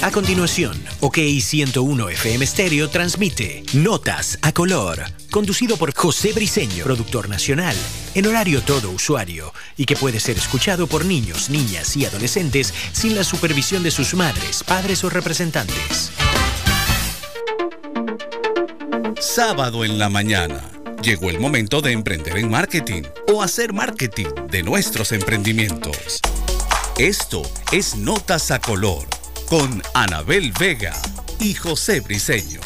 A continuación, OK 101 FM Stereo transmite Notas a color, conducido por José Briseño, productor nacional, en horario todo usuario, y que puede ser escuchado por niños, niñas y adolescentes sin la supervisión de sus madres, padres o representantes. Sábado en la mañana. Llegó el momento de emprender en marketing o hacer marketing de nuestros emprendimientos. Esto es Notas a Color con Anabel Vega y José Briseño.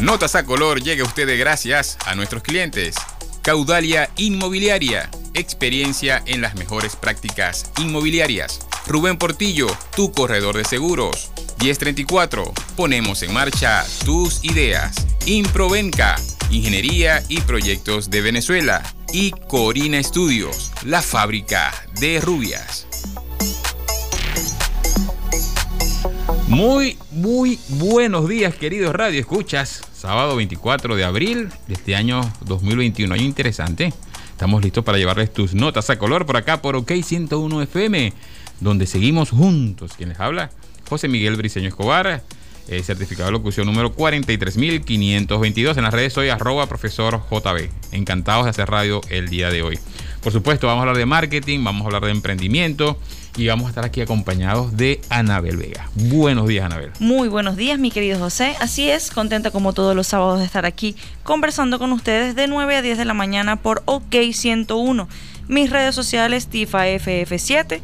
Notas a color llega a ustedes gracias a nuestros clientes. Caudalia Inmobiliaria, experiencia en las mejores prácticas inmobiliarias. Rubén Portillo, tu corredor de seguros. 1034, ponemos en marcha tus ideas. Improvenca, ingeniería y proyectos de Venezuela. Y Corina Estudios, la fábrica de rubias. Muy, muy buenos días, queridos Radio Escuchas. Sábado 24 de abril de este año 2021. Año interesante. Estamos listos para llevarles tus notas a color por acá por OK 101 FM, donde seguimos juntos. ¿Quién les habla? José Miguel Briceño Escobar, eh, certificado de locución número 43522. En las redes soy arroba profesor JB. Encantados de hacer radio el día de hoy. Por supuesto, vamos a hablar de marketing, vamos a hablar de emprendimiento y vamos a estar aquí acompañados de Anabel Vega. Buenos días, Anabel. Muy buenos días, mi querido José. Así es, contenta como todos los sábados de estar aquí conversando con ustedes de 9 a 10 de la mañana por OK 101. Mis redes sociales, TIFAFF7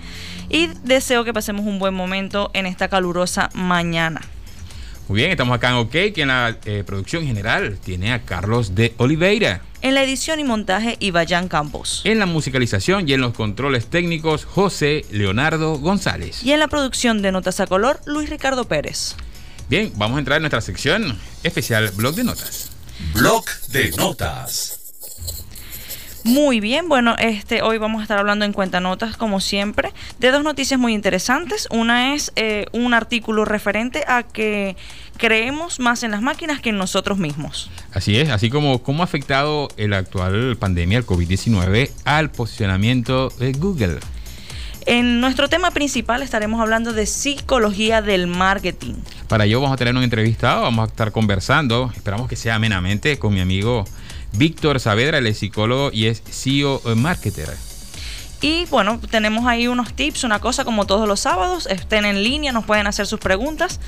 y deseo que pasemos un buen momento en esta calurosa mañana. Muy bien, estamos acá en OK, que en la eh, producción general tiene a Carlos de Oliveira. En la edición y montaje, Ibayán Campos. En la musicalización y en los controles técnicos, José Leonardo González. Y en la producción de Notas a Color, Luis Ricardo Pérez. Bien, vamos a entrar en nuestra sección especial Blog de Notas. Blog de Notas. Muy bien, bueno, este hoy vamos a estar hablando en cuenta notas, como siempre, de dos noticias muy interesantes. Una es eh, un artículo referente a que creemos más en las máquinas que en nosotros mismos. Así es, así como cómo ha afectado el actual pandemia, el COVID-19, al posicionamiento de Google. En nuestro tema principal estaremos hablando de psicología del marketing. Para ello vamos a tener un entrevistado, vamos a estar conversando, esperamos que sea amenamente con mi amigo Víctor Saavedra, es psicólogo y es CEO Marketer. Y bueno, tenemos ahí unos tips, una cosa como todos los sábados, estén en línea, nos pueden hacer sus preguntas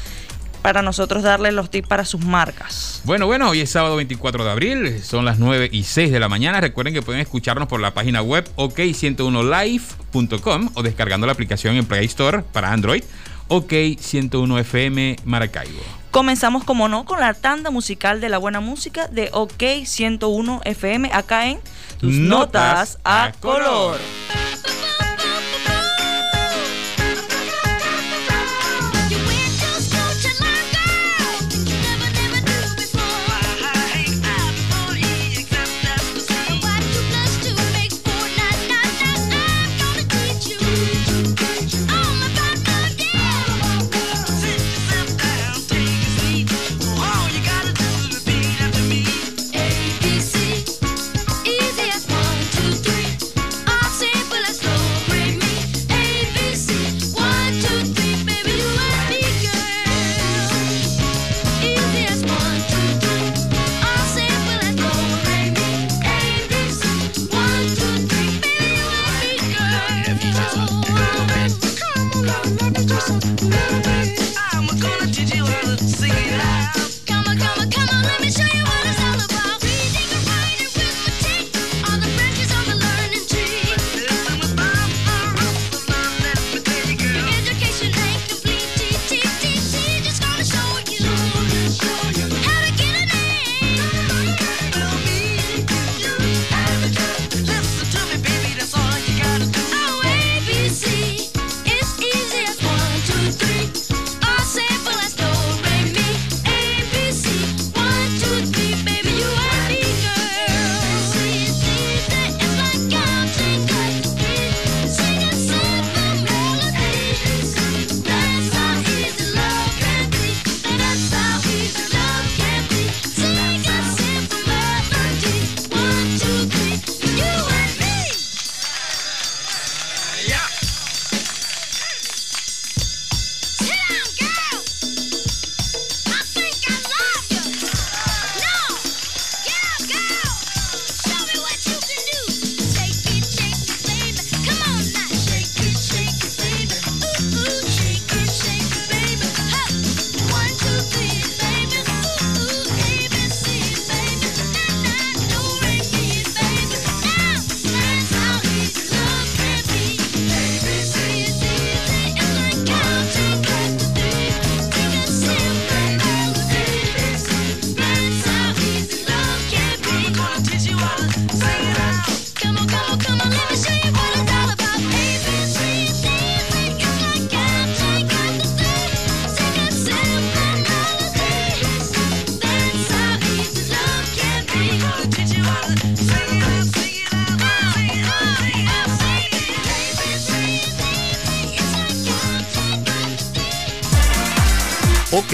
para nosotros darles los tips para sus marcas. Bueno, bueno, hoy es sábado 24 de abril, son las 9 y 6 de la mañana. Recuerden que pueden escucharnos por la página web ok101live.com o descargando la aplicación en Play Store para Android, OK101FM Maracaibo. Comenzamos, como no, con la tanda musical de la buena música de OK 101 FM acá en Tus Notas a Color.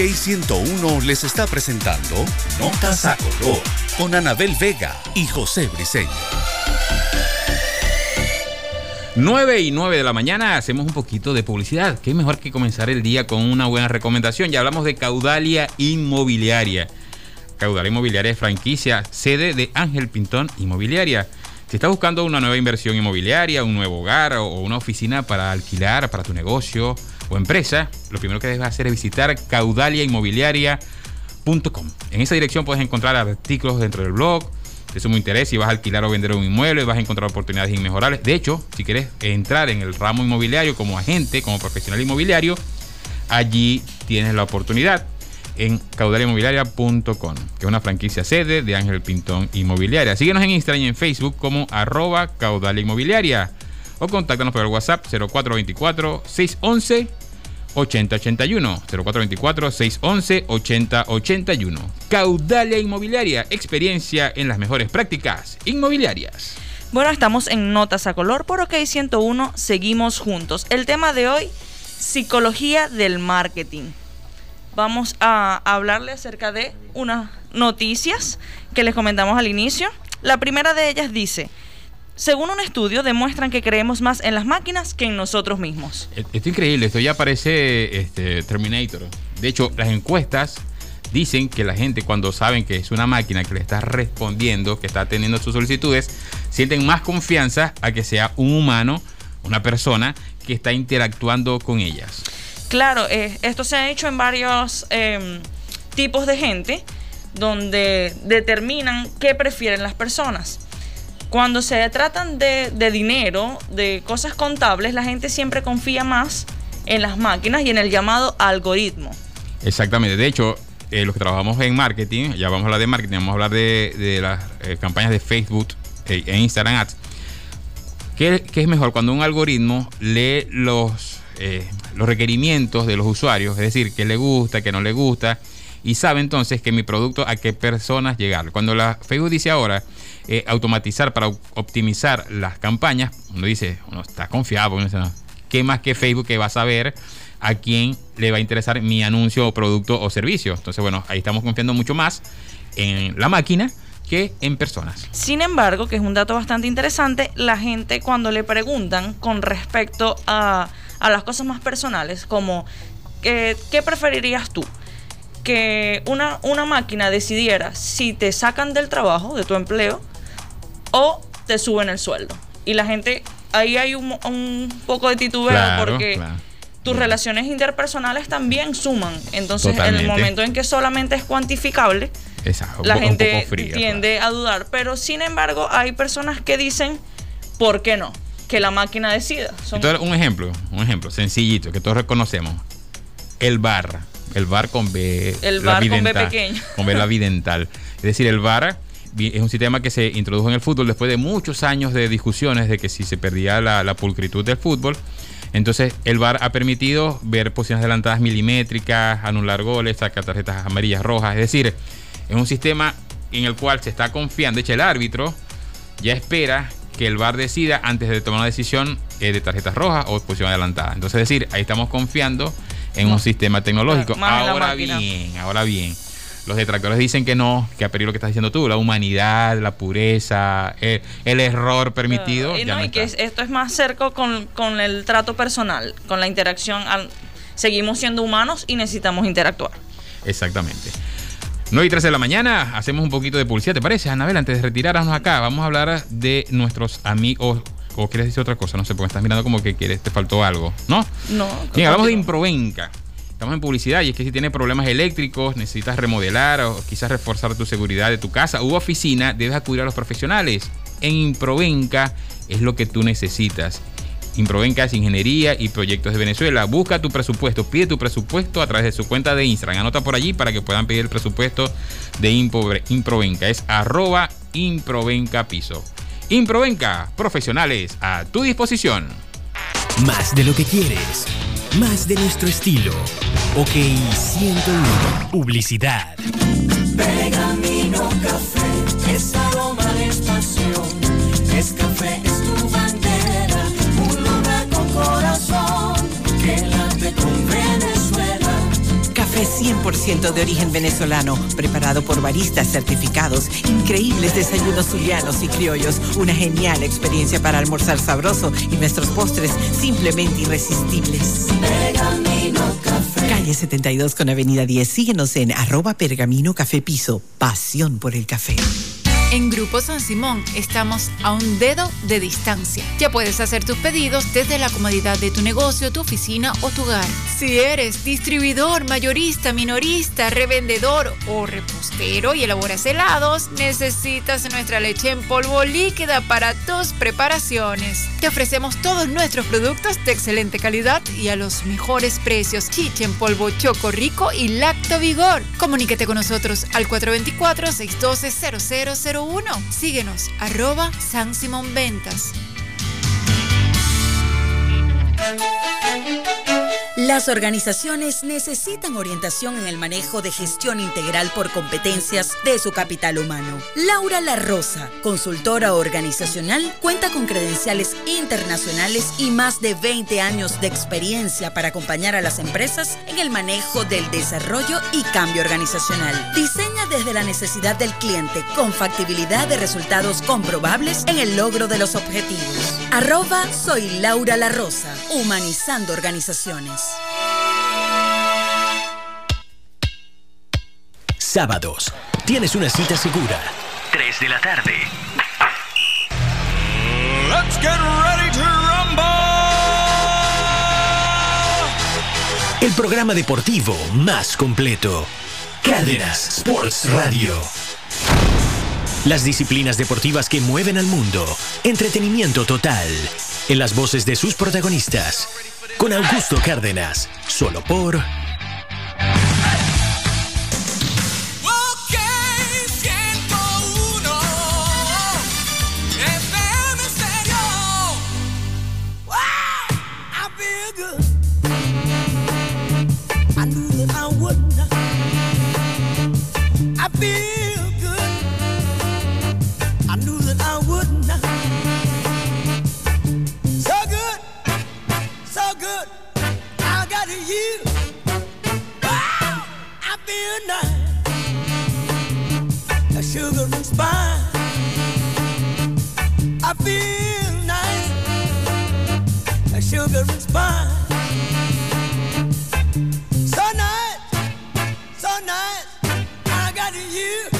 Les está presentando Notas a Color con Anabel Vega y José Briseño. 9 y 9 de la mañana hacemos un poquito de publicidad. Qué mejor que comenzar el día con una buena recomendación. Ya hablamos de Caudalia Inmobiliaria. Caudalia Inmobiliaria es franquicia, sede de Ángel Pintón Inmobiliaria. Si estás buscando una nueva inversión inmobiliaria, un nuevo hogar o una oficina para alquilar para tu negocio, o empresa, lo primero que debes hacer es visitar caudaliainmobiliaria.com. En esa dirección puedes encontrar artículos dentro del blog de sumo interés. Si vas a alquilar o vender un inmueble, vas a encontrar oportunidades inmejorables. De hecho, si quieres entrar en el ramo inmobiliario como agente, como profesional inmobiliario, allí tienes la oportunidad en caudaliainmobiliaria.com, que es una franquicia sede de Ángel Pintón Inmobiliaria. Síguenos en Instagram y en Facebook como arroba Caudalia Inmobiliaria o contáctanos por el WhatsApp 0424 611 8081 0424 611 8081 Caudalia Inmobiliaria, experiencia en las mejores prácticas inmobiliarias. Bueno, estamos en Notas a Color por OK 101, seguimos juntos. El tema de hoy, psicología del marketing. Vamos a hablarle acerca de unas noticias que les comentamos al inicio. La primera de ellas dice, según un estudio, demuestran que creemos más en las máquinas que en nosotros mismos. Esto es increíble, esto ya parece este, Terminator. De hecho, las encuestas dicen que la gente cuando saben que es una máquina que le está respondiendo, que está teniendo sus solicitudes, sienten más confianza a que sea un humano, una persona que está interactuando con ellas. Claro, eh, esto se ha hecho en varios em, tipos de gente donde determinan qué prefieren las personas. Cuando se tratan de, dinero, de cosas contables, la gente siempre confía más en las máquinas y en el llamado algoritmo. Exactamente. De hecho, eh, los que trabajamos en marketing, ya vamos a hablar de marketing, vamos a hablar de, las eh, campañas de Facebook eh, e Instagram Ads. ¿Qué, es mejor? Cuando un algoritmo lee los, los requerimientos de los usuarios, es decir, qué le gusta, qué no le gusta, y sabe entonces que mi producto a qué personas llegar. Cuando la Facebook dice ahora eh, automatizar para optimizar las campañas, uno dice, uno está confiado, ¿qué más que Facebook que va a saber a quién le va a interesar mi anuncio o producto o servicio? Entonces, bueno, ahí estamos confiando mucho más en la máquina que en personas. Sin embargo, que es un dato bastante interesante, la gente cuando le preguntan con respecto a, a las cosas más personales, como ¿qué preferirías tú? Que una, una máquina decidiera si te sacan del trabajo, de tu empleo, o te suben el sueldo. Y la gente, ahí hay un, poco de titubeo porque tus relaciones interpersonales también suman. Entonces, en el momento en que solamente es cuantificable, la gente tiende a dudar. Pero sin embargo, hay personas que dicen, ¿por qué no? Que la máquina decida. un ejemplo, un ejemplo sencillito que todos reconocemos. El bar, el bar con B. El bar con B pequeño. Con B la bidental. Es decir, el bar es un sistema que se introdujo en el fútbol después de muchos años de discusiones de que si se perdía la, pulcritud del fútbol. Entonces, el VAR ha permitido ver posiciones adelantadas milimétricas, anular goles, sacar tarjetas amarillas, rojas. Es decir, es un sistema en el cual se está confiando. De hecho, el árbitro ya espera que el VAR decida antes de tomar una decisión eh, de tarjetas rojas o posición adelantada. Entonces, es decir, ahí estamos confiando en un sistema tecnológico. Ahora bien, ahora bien los detractores dicen que no, que a peligro lo que estás diciendo tú, la humanidad, la pureza, el, error permitido. y, no, y que esto es más cerca con, el trato personal, con la interacción. seguimos siendo humanos y necesitamos interactuar. Exactamente. 9 y 13 de la mañana, hacemos un poquito de publicidad, ¿te parece, Anabel? Antes de retirarnos acá, vamos a hablar de nuestros amigos. ¿O quieres decir otra cosa? No sé, porque estás mirando como que quieres, te faltó algo, ¿no? No. Bien, hablamos de Improvenca. Estamos en publicidad y es que si tienes problemas eléctricos, necesitas remodelar o quizás reforzar tu seguridad de tu casa u oficina, debes acudir a los profesionales. En Improvenca es lo que tú necesitas. Improvenca es ingeniería y proyectos de Venezuela. Busca tu presupuesto, pide tu presupuesto a través de su cuenta de Instagram. Anota por allí para que puedan pedir el presupuesto de Improvenca. Es arroba Improvenca Piso. Improvenca, profesionales a tu disposición. Más de lo que quieres más de nuestro estilo. OK 101. Publicidad. 100% de origen venezolano, preparado por baristas certificados, increíbles desayunos zulianos y criollos, una genial experiencia para almorzar sabroso y nuestros postres simplemente irresistibles. Calle 72 con Avenida 10. Síguenos en arroba pergamino café piso. Pasión por el café. En Grupo San Simón estamos a un dedo de distancia. Ya puedes hacer tus pedidos desde la comodidad de tu negocio, tu oficina o tu hogar. Si eres distribuidor, mayorista, minorista, revendedor o repostero y elaboras helados, necesitas nuestra leche en polvo líquida para tus preparaciones. Te ofrecemos todos nuestros productos de excelente calidad y a los mejores precios. Chiche en polvo Choco Rico y Lacto Vigor. Comuníquete con nosotros al 424 612 0001 Síguenos, arroba San Simón Ventas. Las organizaciones necesitan orientación en el manejo de gestión integral por competencias de su capital humano. Laura La Rosa, consultora organizacional, cuenta con credenciales internacionales y más de 20 años de experiencia para acompañar a las empresas en el manejo del desarrollo y cambio organizacional. Diseña desde la necesidad del cliente con factibilidad de resultados comprobables en el logro de los objetivos. Arroba soy Laura La Rosa, humanizando organizaciones. Sábados. Tienes una cita segura. 3 de la tarde. Let's get ready to rumble. El programa deportivo más completo. Cárdenas Sports Radio. Las disciplinas deportivas que mueven al mundo. Entretenimiento total. En las voces de sus protagonistas. Con Augusto Cárdenas. Solo por spice. I feel nice, a sugar and spice. So nice, so nice, I got you.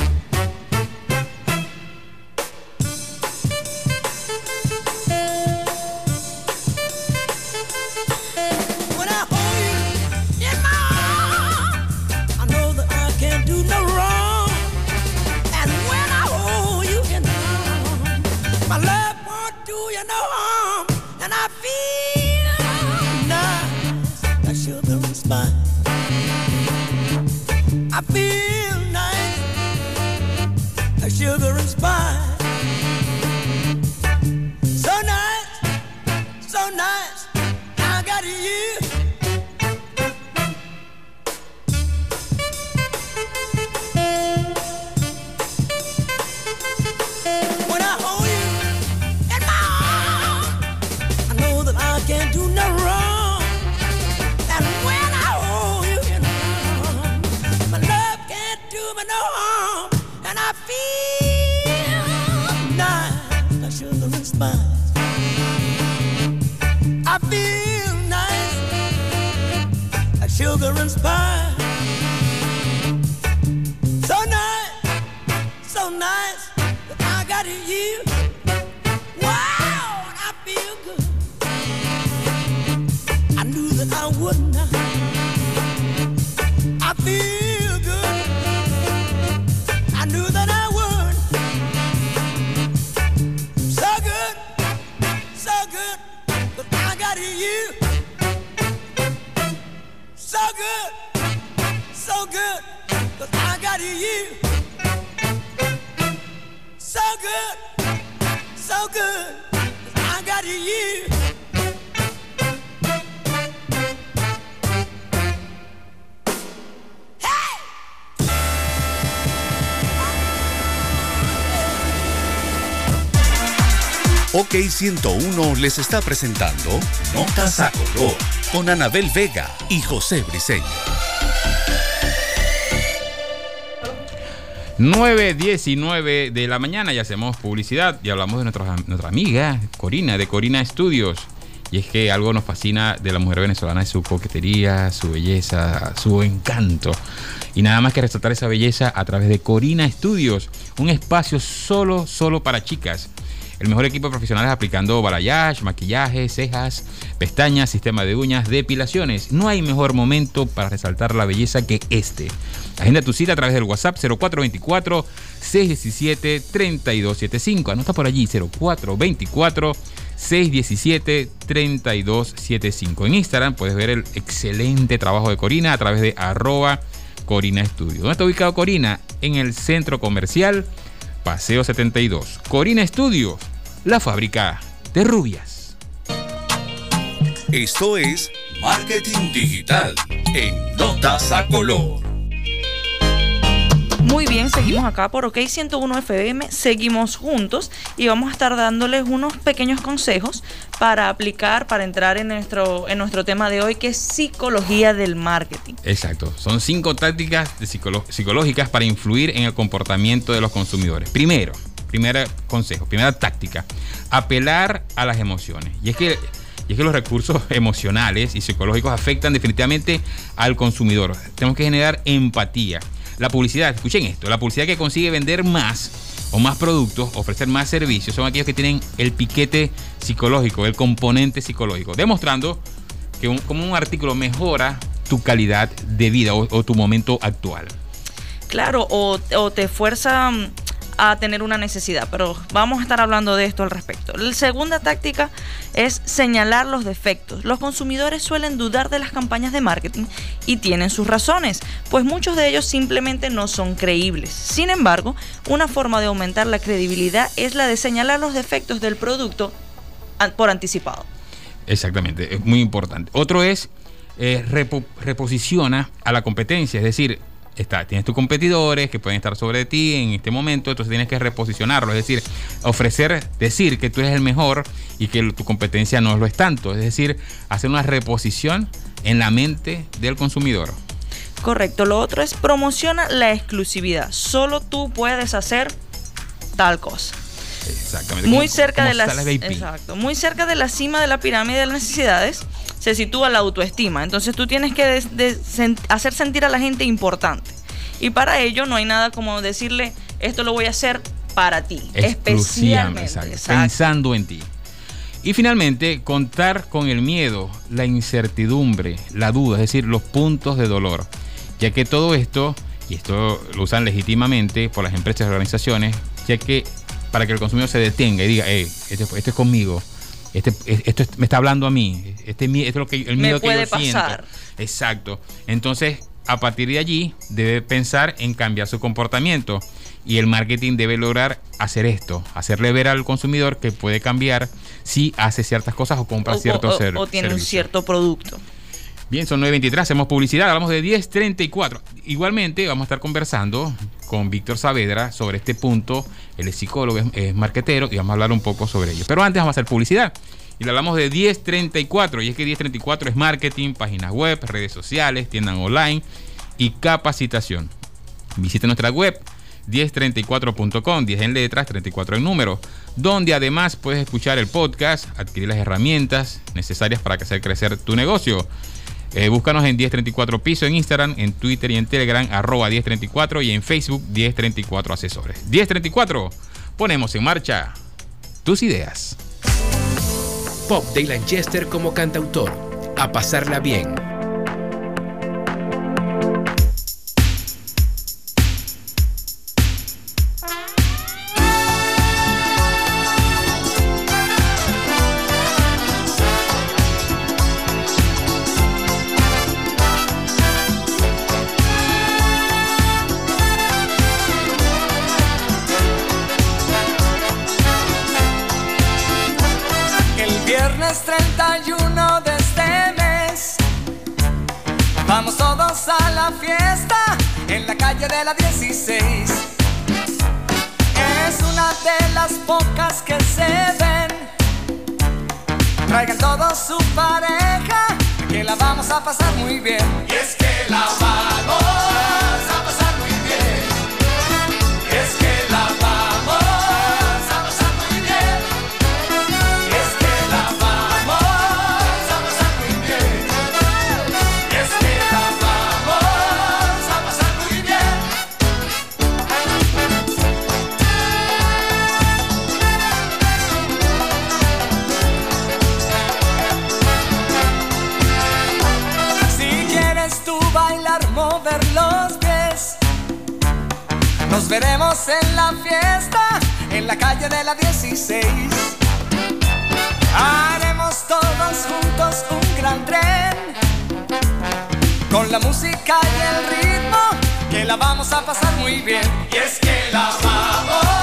K101 les está presentando Notas a Color con Anabel Vega y José Briseño. 9.19 de la mañana y hacemos publicidad y hablamos de nuestra, nuestra amiga Corina, de Corina Estudios. Y es que algo nos fascina de la mujer venezolana es su coquetería, su belleza, su encanto. Y nada más que resaltar esa belleza a través de Corina Estudios, un espacio solo, solo para chicas el mejor equipo de profesionales aplicando balayage, maquillaje, cejas, pestañas, sistema de uñas, depilaciones. No hay mejor momento para resaltar la belleza que este. Agenda tu cita a través del WhatsApp 0424 617 3275. Anota por allí 0424 617 3275. En Instagram puedes ver el excelente trabajo de Corina a través de arroba Corina Studio. ¿Dónde está ubicado Corina? En el centro comercial Paseo 72. Corina Studio, la fábrica de rubias. Esto es Marketing Digital en Notas a Color. Muy bien, seguimos acá por OK 101 FM, seguimos juntos y vamos a estar dándoles unos pequeños consejos para aplicar, para entrar en nuestro, en nuestro tema de hoy, que es psicología del marketing. Exacto, son cinco tácticas psicológicas para influir en el comportamiento de los consumidores. Primero, primer consejo, primera táctica, apelar a las emociones. Y es que y es que los recursos emocionales y psicológicos afectan definitivamente al consumidor. Tenemos que generar empatía. La publicidad, escuchen esto, la publicidad que consigue vender más o más productos, ofrecer más servicios, son aquellos que tienen el piquete psicológico, el componente psicológico, demostrando que un, como un artículo mejora tu calidad de vida o, tu momento actual. Claro, o, o te fuerza a tener una necesidad, pero vamos a estar hablando de esto al respecto. La segunda táctica es señalar los defectos. Los consumidores suelen dudar de las campañas de marketing y tienen sus razones, pues muchos de ellos simplemente no son creíbles. Sin embargo, una forma de aumentar la credibilidad es la de señalar los defectos del producto por anticipado. Exactamente, es muy importante. Otro es eh, repo- reposiciona a la competencia, es decir, está, tienes tus competidores que pueden estar sobre ti en este momento, entonces tienes que reposicionarlo, es decir, ofrecer, decir que tú eres el mejor y que tu competencia no lo es tanto, es decir, hacer una reposición en la mente del consumidor. Correcto. Lo otro es promociona la exclusividad. Solo tú puedes hacer tal cosa. Exactamente. Muy cerca de la sala VIP. exacto, muy cerca de la cima de la pirámide de las necesidades se sitúa la autoestima. Entonces tú tienes que sen- hacer sentir a la gente importante. Y para ello no hay nada como decirle esto lo voy a hacer para ti, especialmente. exacto, exacto. pensando en ti. Y finalmente, contar con el miedo, la incertidumbre, la duda, es decir, los puntos de dolor. Ya que todo esto, y esto lo usan legítimamente por las empresas y organizaciones, ya que para que el consumidor se detenga y diga, hey, esto, esto es conmigo, este, esto es- me está hablando a mí, este, esto es lo que, el Me miedo que puede yo siento. pasar. Exacto. Entonces, a partir de allí, debe pensar en cambiar su comportamiento. Y el marketing debe lograr hacer esto, hacerle ver al consumidor que puede cambiar si hace ciertas cosas o compra O- ciertos o- ser- o tiene un servicios. cierto producto. Bien, son 9.23, hacemos publicidad, hablamos de 10.34. Igualmente vamos a estar conversando con Víctor Saavedra sobre este punto. Él es psicólogo, es, es marquetero y vamos a hablar un poco sobre ello. Pero antes vamos a hacer publicidad. Y le hablamos de 1034. Y es que 1034 es marketing, páginas web, redes sociales, tiendas online y capacitación. Visita nuestra web 1034.com, 10 en letras, 34 en número, donde además puedes escuchar el podcast, adquirir las herramientas necesarias para hacer crecer tu negocio. Eh, búscanos en 1034 Piso en Instagram, en Twitter y en Telegram, arroba 1034 y en Facebook 1034 Asesores. 1034, ponemos en marcha tus ideas. Pop de Lanchester como cantautor. A pasarla bien. Con la música y el ritmo, que la vamos a pasar muy bien. Y es que la vamos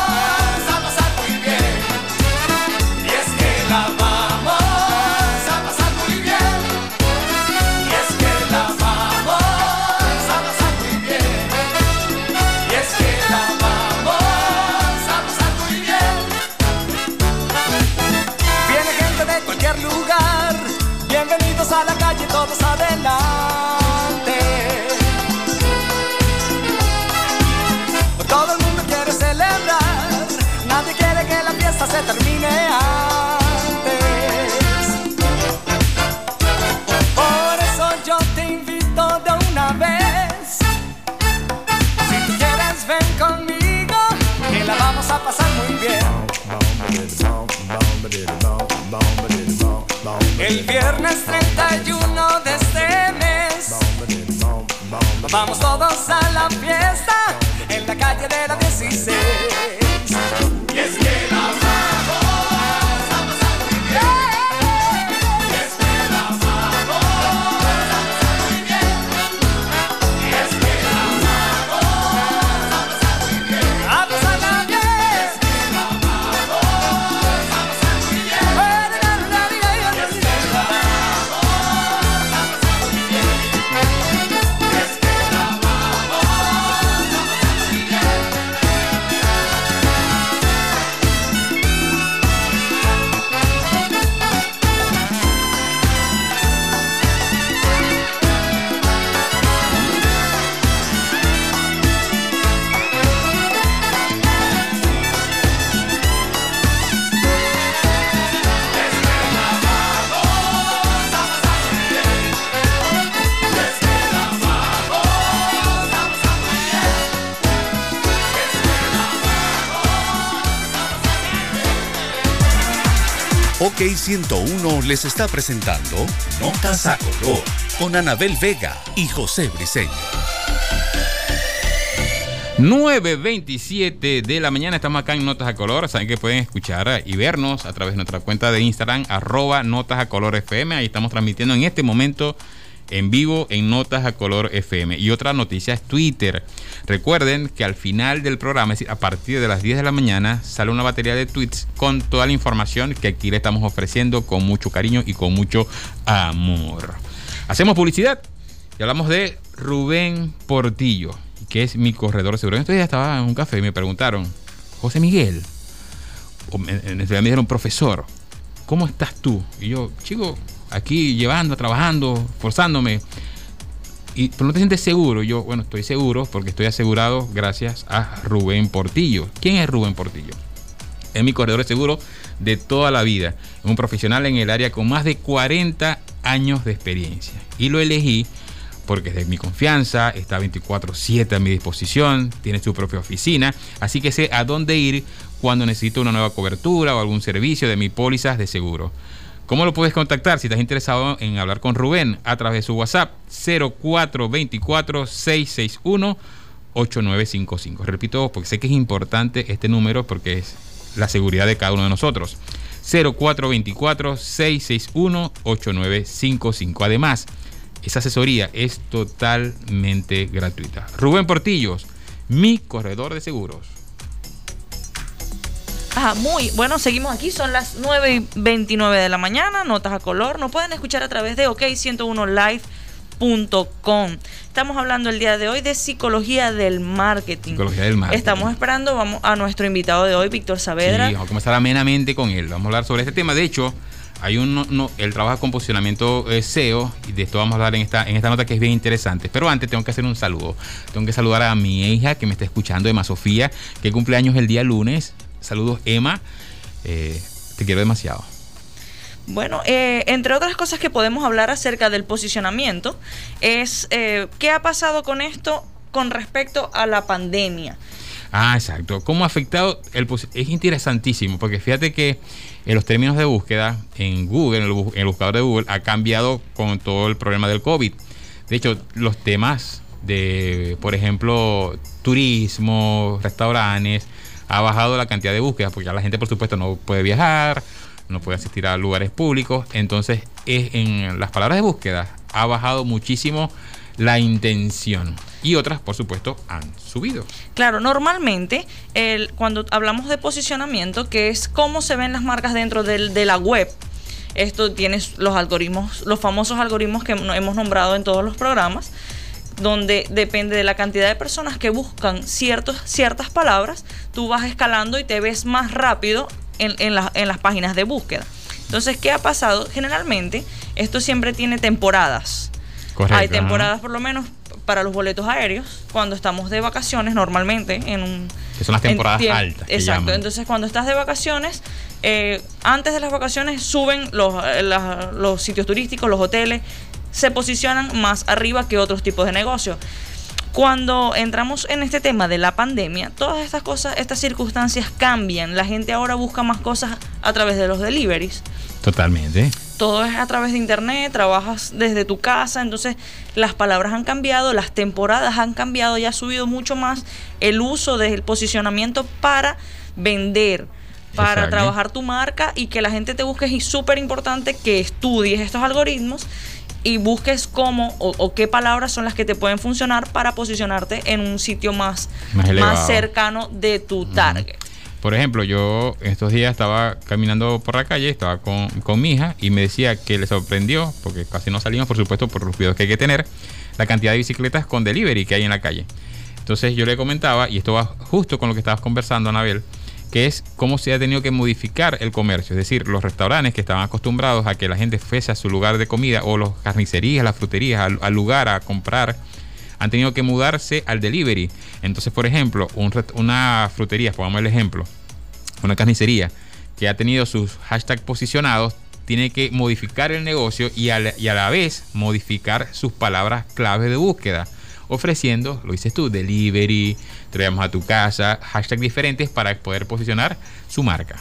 pasar muy bien. El viernes 31 de este mes, vamos todos a la fiesta en la calle de la 16. 101 les está presentando Notas a Color con Anabel Vega y José Briseño. 9.27 de la mañana estamos acá en Notas a Color. Saben que pueden escuchar y vernos a través de nuestra cuenta de Instagram, arroba Notas a Color FM. Ahí estamos transmitiendo en este momento en vivo en Notas a Color FM. Y otra noticia es Twitter. Recuerden que al final del programa, es decir, a partir de las 10 de la mañana, sale una batería de tweets con toda la información que aquí le estamos ofreciendo con mucho cariño y con mucho amor. Hacemos publicidad y hablamos de Rubén Portillo, que es mi corredor seguro. Entonces ya estaba en un café y me preguntaron, José Miguel, o me, me dijeron, profesor, ¿cómo estás tú? Y yo, chico, aquí llevando, trabajando, forzándome. Y pero no te sientes seguro. Yo, bueno, estoy seguro porque estoy asegurado gracias a Rubén Portillo. ¿Quién es Rubén Portillo? Es mi corredor de seguro de toda la vida. Es un profesional en el área con más de 40 años de experiencia. Y lo elegí porque es de mi confianza, está 24/7 a mi disposición, tiene su propia oficina, así que sé a dónde ir cuando necesito una nueva cobertura o algún servicio de mis pólizas de seguro. ¿Cómo lo puedes contactar si estás interesado en hablar con Rubén? A través de su WhatsApp 0424-661-8955. Repito, porque sé que es importante este número porque es la seguridad de cada uno de nosotros. 0424-661-8955. Además, esa asesoría es totalmente gratuita. Rubén Portillos, mi corredor de seguros. Ah, muy bueno, seguimos aquí, son las 9 y 29 de la mañana, notas a color, nos pueden escuchar a través de ok101live.com. Estamos hablando el día de hoy de psicología del marketing. Psicología del marketing. Estamos esperando vamos a nuestro invitado de hoy, Víctor Saavedra. Sí, vamos a comenzar amenamente con él. Vamos a hablar sobre este tema. De hecho, hay un, no, él trabaja con posicionamiento eh, SEO y de esto vamos a hablar en esta, en esta nota que es bien interesante. Pero antes tengo que hacer un saludo. Tengo que saludar a mi hija que me está escuchando, Emma Sofía, que cumple años el día lunes. Saludos, Emma. Eh, te quiero demasiado. Bueno, eh, entre otras cosas que podemos hablar acerca del posicionamiento es eh, qué ha pasado con esto con respecto a la pandemia. Ah, exacto. ¿Cómo ha afectado el Es interesantísimo, porque fíjate que en los términos de búsqueda en Google, en el, en el buscador de Google, ha cambiado con todo el problema del COVID. De hecho, los temas de, por ejemplo, turismo, restaurantes, ha bajado la cantidad de búsquedas, porque ya la gente, por supuesto, no puede viajar, no puede asistir a lugares públicos. Entonces, es, en las palabras de búsqueda ha bajado muchísimo la intención. Y otras, por supuesto, han subido. Claro, normalmente el, cuando hablamos de posicionamiento, que es cómo se ven las marcas dentro del- de la web, esto tiene los algoritmos, los famosos algoritmos que hemos nombrado en todos los programas, donde depende de la cantidad de personas que buscan ciertos, ciertas palabras, tú vas escalando y te ves más rápido en, en la- en las páginas de búsqueda. Entonces, ¿qué ha pasado? Generalmente, esto siempre tiene temporadas. Correcto, Hay ajá. temporadas, por lo menos, para los boletos aéreos, cuando estamos de vacaciones, normalmente, en un... Que son las temporadas altas, Exacto. Entonces, cuando estás de vacaciones, eh, antes de las vacaciones suben los, eh, los sitios turísticos, los hoteles, se posicionan más arriba que otros tipos de negocios. Cuando entramos en este tema de la pandemia, todas estas cosas, estas circunstancias cambian. La gente ahora busca más cosas a través de los deliveries Totalmente. todo es a través de internet, trabajas desde tu casa, entonces las palabras han cambiado, las temporadas han cambiado y ha subido mucho más el uso del posicionamiento para vender, para Exacto. trabajar tu marca y que la gente te busque. Es súper importante que estudies estos algoritmos y busques cómo o, o qué palabras son las que te pueden funcionar para posicionarte en un sitio más, más cercano de tu target. Por ejemplo, yo estos días estaba caminando por la calle, estaba con, con mi hija y me decía que le sorprendió, porque casi no salimos, por supuesto, por los cuidados que hay que tener, la cantidad de bicicletas con delivery que hay en la calle. Entonces yo le comentaba, y esto va justo con lo que estabas conversando, Anabel, que es cómo se ha tenido que modificar el comercio. Es decir, los restaurantes que estaban acostumbrados a que la gente fuese a su lugar de comida, o las carnicerías, las fruterías, al, lugar a comprar, han tenido que mudarse al delivery. Entonces, por ejemplo, un una frutería, pongamos el ejemplo, una carnicería que ha tenido sus hashtags posicionados, tiene que modificar el negocio y a la vez modificar sus palabras clave de búsqueda, ofreciendo, lo dices tú, delivery, traemos a tu casa, hashtags diferentes para poder posicionar su marca.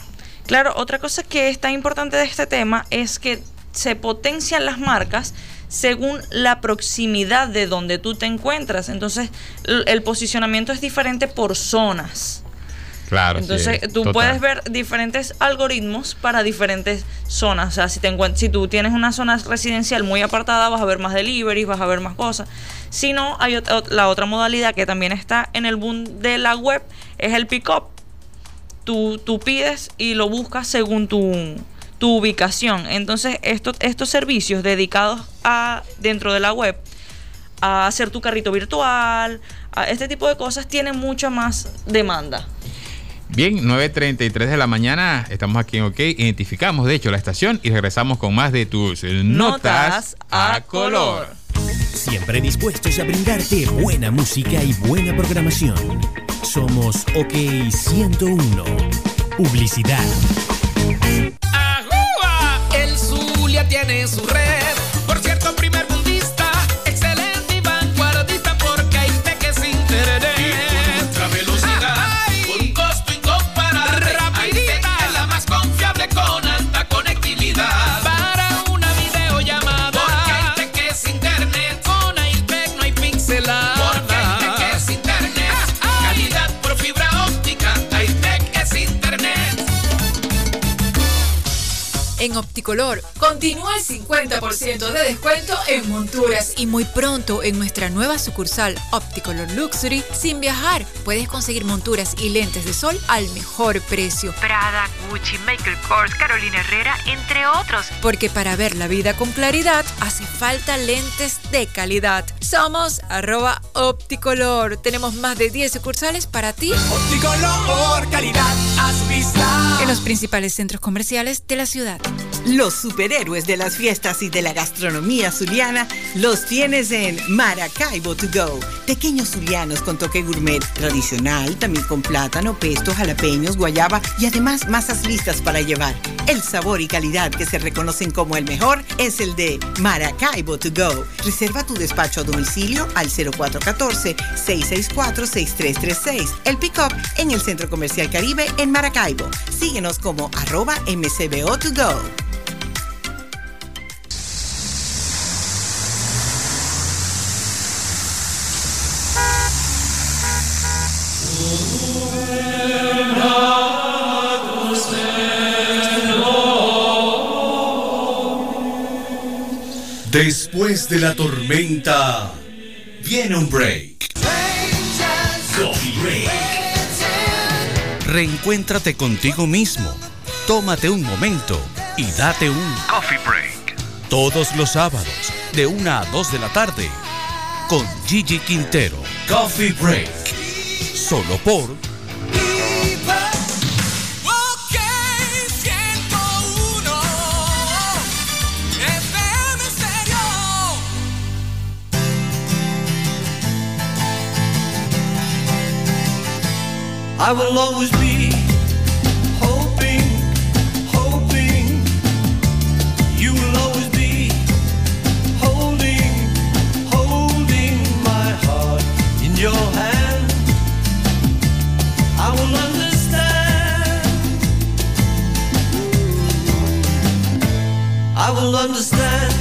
Claro, otra cosa que está importante de este tema es que se potencian las marcas según la proximidad de donde tú te encuentras. Entonces, el posicionamiento es diferente por zonas. Claro. sí, Entonces, tú total. puedes ver diferentes algoritmos para diferentes zonas. O sea, si, te si tú tienes una zona residencial muy apartada, vas a ver más deliveries, vas a ver más cosas. Si no, hay ot- ot- la otra modalidad que también está en el boom de la web, es el pick-up. Tú, tú pides y lo buscas según tu, tu ubicación. Entonces, esto- estos servicios dedicados a dentro de la web a hacer tu carrito virtual, a este tipo de cosas, tienen mucha más demanda. Bien, 9.33 de la mañana, estamos aquí en OK, identificamos de hecho la estación y regresamos con más de tus eh, notas, a color. Siempre dispuestos a brindarte buena música y buena programación. Somos OK 101. Publicidad. ¡Ajúa! El Zulia tiene su red. Continúa el 50% de descuento en monturas y muy pronto en nuestra nueva sucursal Opticolor Luxury sin viajar puedes conseguir monturas y lentes de sol al mejor precio. Prada, Gucci, Michael Kors, Carolina Herrera, entre otros. Porque para ver la vida con claridad hace falta lentes de calidad. Somos arroba Opticolor. Tenemos más de 10 sucursales para ti. Opticolor, calidad a su vista. En los principales centros comerciales de la ciudad. Los superhéroes de las fiestas y de la gastronomía zuliana los tienes en Maracaibo to go. Pequeños zulianos con toque gourmet tradicional, también con plátano, pesto, jalapeños, guayaba y además masas listas para llevar. El sabor y calidad que se reconocen como el mejor es el de Maracaibo to go. Reserva tu despacho a domicilio al 0414-664-6336. El pick-up en el Centro Comercial Caribe en Maracaibo. Síguenos como arroba mcbo2go. Después de la tormenta, viene un break. Coffee Break. Reencuéntrate contigo mismo. Tómate un momento y date un Coffee Break. Todos los sábados, de 1 a 2 de la tarde, con Gigi Quintero. Coffee Break. Solo por I will always be hoping, hoping you will always be holding, holding my heart in your hand. I will understand. I will understand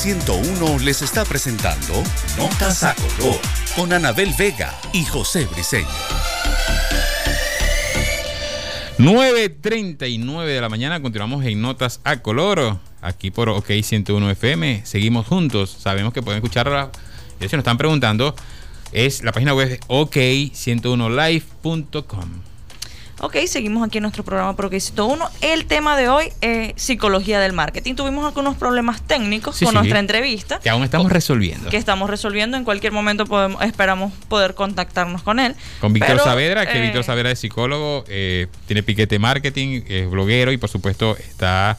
101 les está presentando Notas a Color con Anabel Vega y José Briseño. 9.39 de la mañana, continuamos en Notas a Color, aquí por OK 101 FM. Seguimos juntos, sabemos que pueden. De hecho, nos están preguntando, es la página web es ok101live.com. Ok, seguimos aquí en nuestro programa Pro 101. El tema de hoy es psicología del marketing. Tuvimos algunos problemas técnicos Sí, con sí. nuestra entrevista Que aún estamos resolviendo. que estamos resolviendo. En cualquier momento podemos, esperamos poder contactarnos con él. Con Víctor Pero, Saavedra, que eh, Víctor Saavedra es psicólogo, eh, tiene piquete marketing, es bloguero y por supuesto está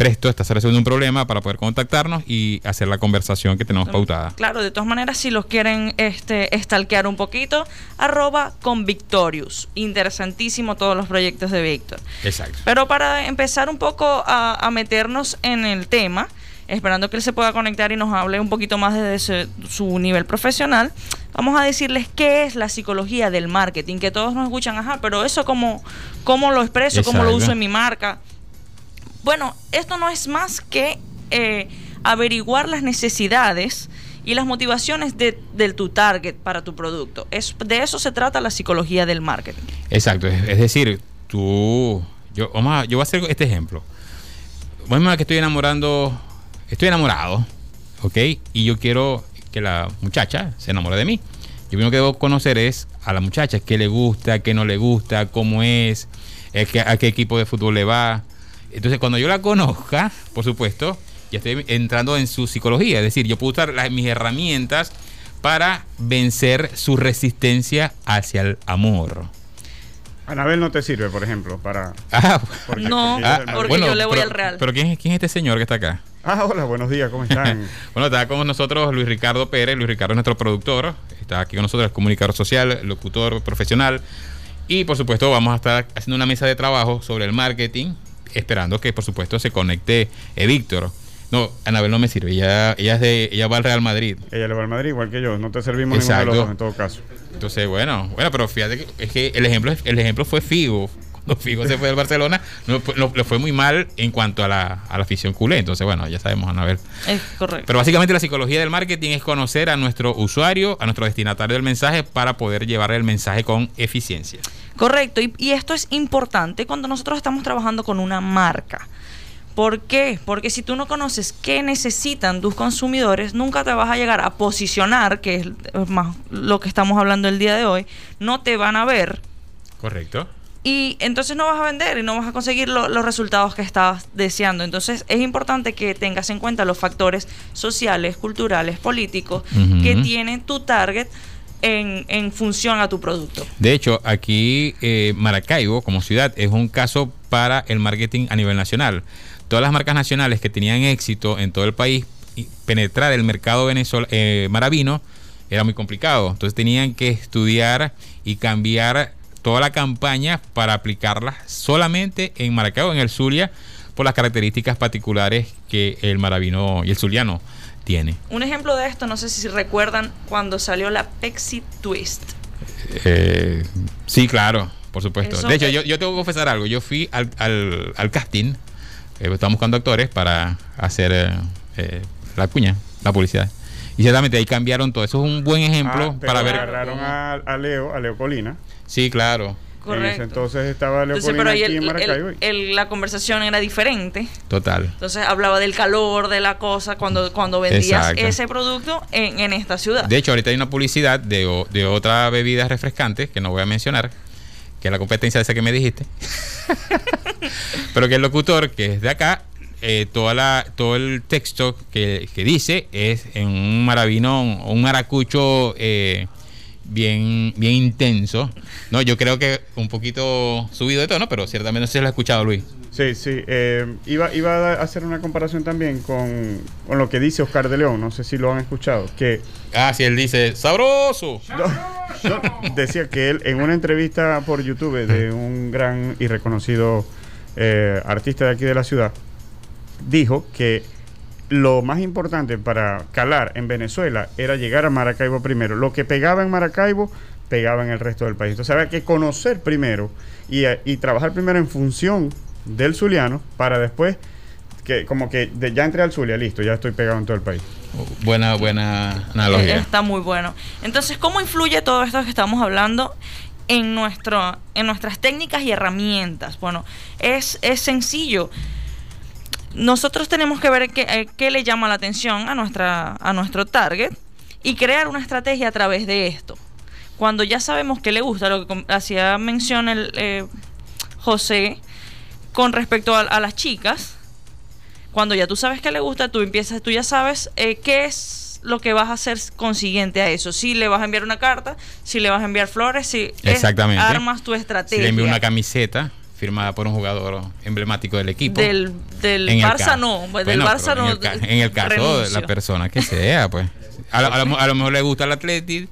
presto, está resolviendo un problema para poder contactarnos y hacer la conversación que tenemos pautada. Claro, de todas maneras, si los quieren este, stalkear un poquito, arroba con Victorious. Interesantísimo todos los proyectos de Víctor. Exacto. Pero para empezar un poco a, a meternos en el tema, esperando que él se pueda conectar y nos hable un poquito más desde su, su nivel profesional, vamos a decirles qué es la psicología del marketing, que todos nos escuchan, ajá, pero eso cómo, cómo lo expreso, cómo lo uso en mi marca. Bueno, esto no es más que eh, averiguar las necesidades y las motivaciones de, de tu target para tu producto. Es, de eso se trata la psicología del marketing. Exacto, es, decir, tú, yo, a- yo voy a hacer este ejemplo. Vamos que estoy enamorando, estoy enamorado, ¿ok? Y yo quiero que la muchacha se enamore de mí. Yo primero que debo conocer es a la muchacha, qué le gusta, qué no le gusta, cómo es, a qué equipo de fútbol le va. Entonces, cuando yo la conozca, por supuesto, ya estoy entrando en su psicología. Es decir, yo puedo usar las- mis herramientas para vencer su resistencia hacia el amor. Anabel no te sirve, por ejemplo, para... Ah, porque- No, porque yo le voy pero, al Real. Pero ¿quién, es- quién es este señor que está acá? Ah, hola, buenos días, ¿cómo están? Bueno, está con nosotros Luis Ricardo Pérez. Luis Ricardo es nuestro productor. Está aquí con nosotros, es comunicador social, locutor profesional. Y por supuesto, vamos a estar haciendo una mesa de trabajo sobre el marketing, esperando que por supuesto se conecte eh, Víctor. No, Anabel no me sirve. Ella, ella, es de, ella va al Real Madrid. Ella le va al Madrid igual que yo, no te servimos ninguno de los dos en todo caso. Entonces, bueno, bueno, pero fíjate que, es que el ejemplo, el ejemplo fue Figo. Cuando Figo se fue del Barcelona, no, no- le fue muy mal en cuanto a la, a la afición culé. Entonces, bueno, ya sabemos, Anabel. Es correcto. Pero básicamente la psicología del marketing es conocer a nuestro usuario, a nuestro destinatario del mensaje para poder llevar el mensaje con eficiencia. Correcto, y, y esto es importante cuando nosotros estamos trabajando con una marca. ¿Por qué? Porque si tú no conoces qué necesitan tus consumidores, nunca te vas a llegar a posicionar, que es más lo que estamos hablando el día de hoy, no te van a ver Correcto. y entonces no vas a vender y no vas a conseguir lo- los resultados que estabas deseando. Entonces es importante que tengas en cuenta los factores sociales, culturales, políticos que tiene tu target en, en función a tu producto. De hecho, aquí eh, Maracaibo como ciudad es un caso para el marketing a nivel nacional. Todas las marcas nacionales que tenían éxito en todo el país, penetrar el mercado venezol eh, maravino era muy complicado. Entonces tenían que estudiar y cambiar toda la campaña para aplicarla solamente en Maracaibo, en el Zulia, por las características particulares que el maravino y el zuliano tiene. Un ejemplo de esto, no sé si recuerdan cuando salió la Pepsi Twist. Eh, sí, claro, por supuesto. Eso de hecho, yo, yo tengo que confesar algo. Yo fui al, al, al casting, eh, estábamos buscando actores para hacer eh, eh, la cuña, la publicidad. Y ciertamente ahí cambiaron todo. Eso es un buen ejemplo Ah, pero para ver. agarraron a, a Leo, a Leo Colina. Sí, claro. En ese entonces estaba Leo Entonces, Colina pero ahí aquí el- en Maracaibo. el- el- la conversación era diferente. Total. Entonces hablaba del calor de la cosa cuando, cuando vendías Exacto. ese producto en, en esta ciudad. De hecho, ahorita hay una publicidad de, de otra bebida refrescante que no voy a mencionar, que es la competencia de esa que me dijiste. Pero que el locutor, que es de acá, eh, toda la, todo el texto que, que dice es en un maravino, un maracucho eh, bien, bien intenso. No, yo creo que un poquito subido de tono, pero ciertamente no sé si lo has escuchado, Luis. Sí, sí. eh, iba, iba a hacer una comparación también con, con lo que dice Oscar de León. No sé si lo han escuchado. Que Ah, sí, él dice, sabroso. no, decía que él en una entrevista por YouTube de un gran y reconocido eh, artista de aquí de la ciudad, dijo que lo más importante para calar en Venezuela era llegar a Maracaibo primero. Lo que pegaba en Maracaibo, pegaba en el resto del país. Entonces había que conocer primero y, eh, y trabajar primero en función del zuliano para después que como que de- ya entré al Zulia, listo, ya estoy pegado en todo el país. Buena, buena Eh, analogía. Está muy bueno. Entonces, ¿cómo influye todo esto que estamos hablando en, nuestro, en nuestras técnicas y herramientas? Bueno, es, es sencillo. Nosotros tenemos que ver qué, eh, qué le llama la atención a, nuestra, a nuestro target y crear una estrategia a través de esto. Cuando ya sabemos qué le gusta, lo que hacía mención el eh, José con respecto a, a las chicas, cuando ya tú sabes qué le gusta, tú empiezas, tú ya sabes eh, qué es lo que vas a hacer consiguiente a eso. Si le vas a enviar una carta, si le vas a enviar flores, si es- Exactamente. armas tu Si estrategia. le envío una camiseta firmada por un jugador emblemático del equipo. Del, del Barça no, pues, del Bueno, Barça no. En el, ca- en el caso de la persona que sea, pues. A, lo- a lo, a lo mejor le gusta el Atleti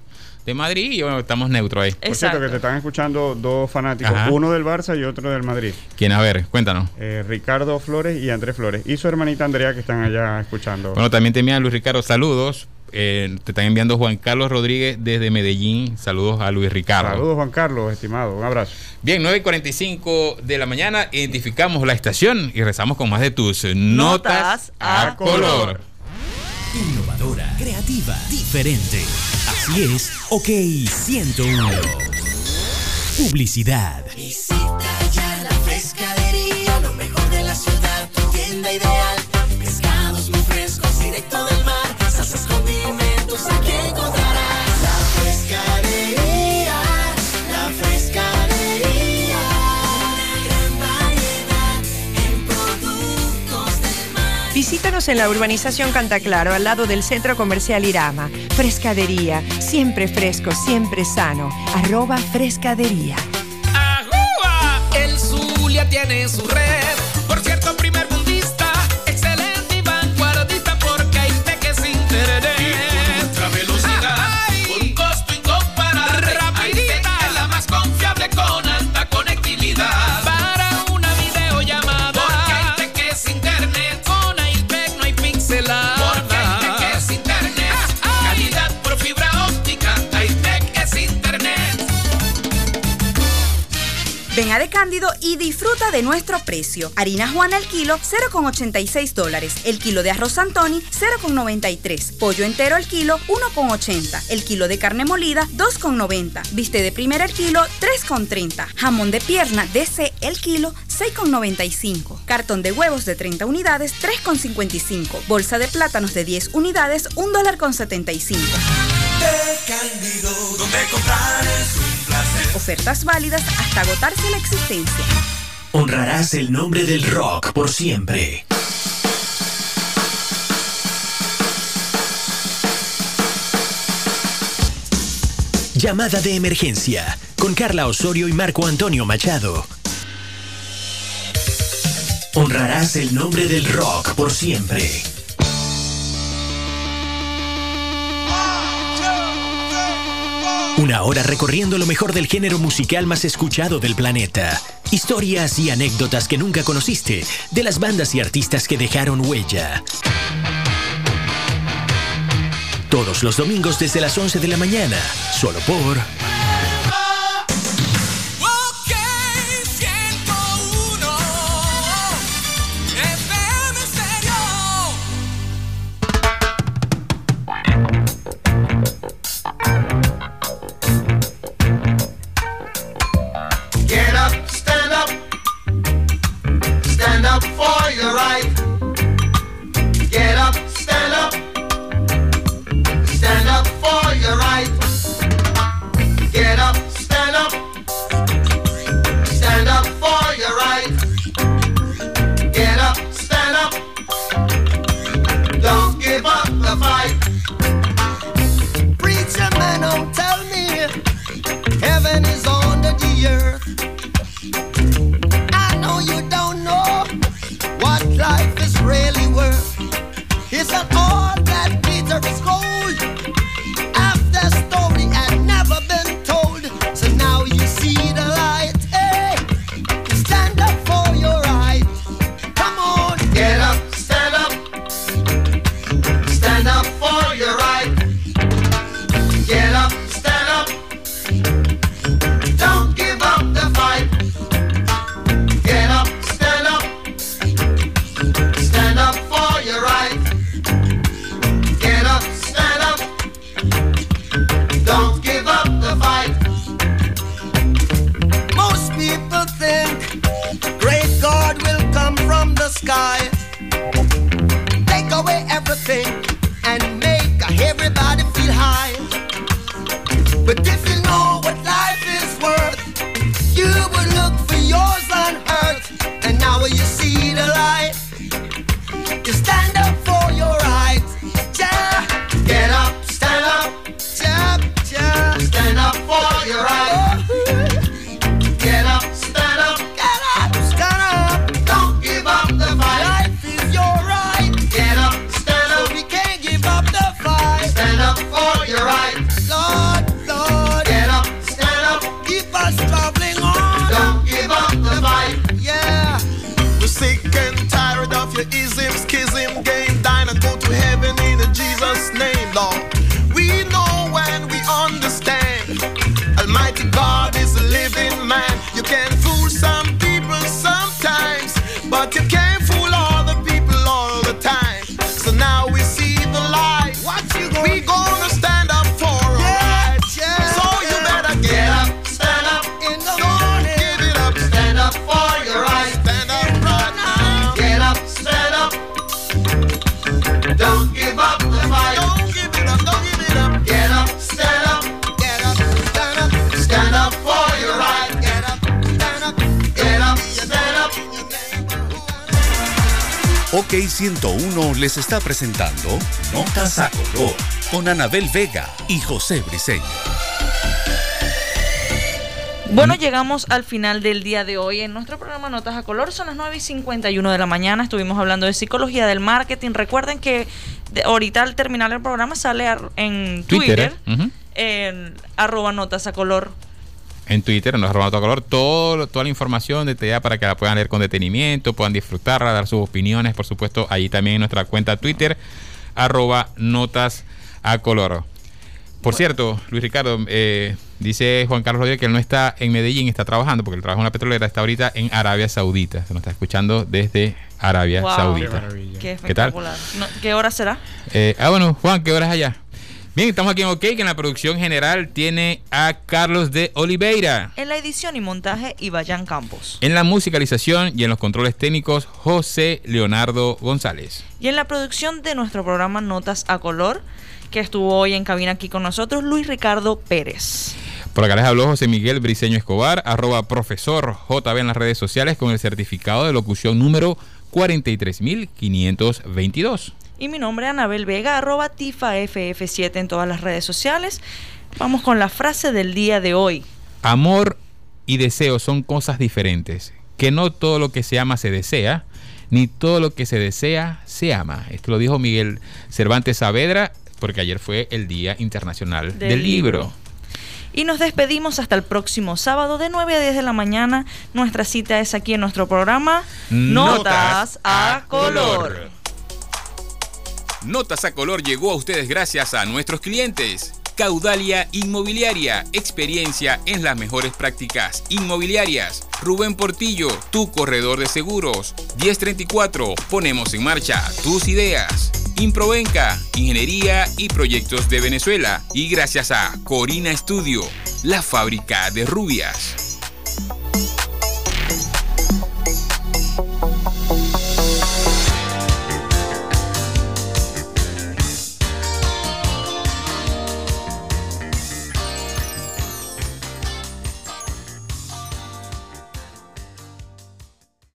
de Madrid y bueno, estamos neutros ahí. Por cierto, que te están escuchando dos fanáticos, Ajá. uno del Barça y otro del Madrid. ¿Quién? A ver, cuéntanos. Eh, Ricardo Flores y Andrés Flores. Y su hermanita Andrea que están allá escuchando. Bueno, también te envían Luis Ricardo saludos Eh, te están enviando Juan Carlos Rodríguez desde Medellín. Saludos a Luis Ricardo. Saludos, Juan Carlos, estimado. Un abrazo. Bien, 9.45 de la mañana. Identificamos la estación y rezamos con más de tus notas, a, color. Innovadora, creativa, diferente. Así es, OK 101. Publicidad. Visita en la urbanización Cantaclaro, al lado del centro comercial Irama. Frescadería, siempre fresco, siempre sano. Arroba frescadería. ¡Ajúa! El Zulia tiene su red. Cándido y disfruta de nuestro precio. Harina Juana el kilo, 0,86 dólares. El kilo de arroz Santoni, 0,93. Pollo entero el kilo, 1,80. El kilo de carne molida, 2,90. Viste de primera el kilo, 3,30. Jamón de pierna DC el kilo, 6,95. Cartón de huevos de 30 unidades, 3,55. Bolsa de plátanos de 10 unidades, 1 dólar con 75. De Cándido, donde comprar. Ofertas válidas hasta agotarse la existencia. Honrarás el nombre del rock por siempre. Llamada de emergencia con Carla Osorio y Marco Antonio Machado. Honrarás el nombre del rock por siempre. Una hora recorriendo lo mejor del género musical más escuchado del planeta. Historias y anécdotas que nunca conociste de las bandas y artistas que dejaron huella. Todos los domingos desde las 11 de la mañana, solo por 101 les está presentando Notas a Color con Anabel Vega y José Briseño. Bueno, llegamos al final del día de hoy. En nuestro programa Notas a Color son las 9 y 51 de la mañana. Estuvimos hablando de psicología del marketing. Recuerden que de- ahorita al terminar el programa sale en Twitter, Twitter. ujú. en arroba Notas a Color. En Twitter, nos arroba todo color, todo, toda la información detallada para que la puedan leer con detenimiento, puedan disfrutarla, dar sus opiniones, por supuesto, ahí también en nuestra cuenta Twitter, arroba notas a color. Por cierto, Luis Ricardo, eh, dice Juan Carlos Rodríguez que él no está en Medellín, está trabajando, porque él trabaja en una petrolera, está ahorita en Arabia Saudita. Se nos está escuchando desde Arabia Wow. Saudita. Qué ¿Qué tal? No, ¿Qué hora será? Eh, ah, bueno, Juan, ¿qué hora es allá? Bien, estamos aquí en OK, que en la producción general tiene a Carlos de Oliveira. En la edición y montaje, Ibayan Campos. En la musicalización y en los controles técnicos, José Leonardo González. Y en la producción de nuestro programa Notas a Color, que estuvo hoy en cabina aquí con nosotros, Luis Ricardo Pérez. Por acá les habló José Miguel Briceño Escobar, arroba profesor JB en las redes sociales con el certificado de locución número 43522. Y mi nombre es Anabel Vega, arroba TIFAFF7 en todas las redes sociales. Vamos con la frase del día de hoy. Amor y deseo son cosas diferentes. Que no todo lo que se ama se desea, ni todo lo que se desea se ama. Esto lo dijo Miguel Cervantes Saavedra, porque ayer fue el Día Internacional del, Del libro. Libro. Y nos despedimos hasta el próximo sábado de 9 a 10 de la mañana. Nuestra cita es aquí en nuestro programa Notas a Color. Notas a color llegó a ustedes gracias a nuestros clientes. Caudalia Inmobiliaria, experiencia en las mejores prácticas inmobiliarias. Rubén Portillo, tu corredor de seguros. 1034, ponemos en marcha tus ideas. Improvenca, ingeniería y proyectos de Venezuela. Y gracias a Corina Studio, la fábrica de rubias.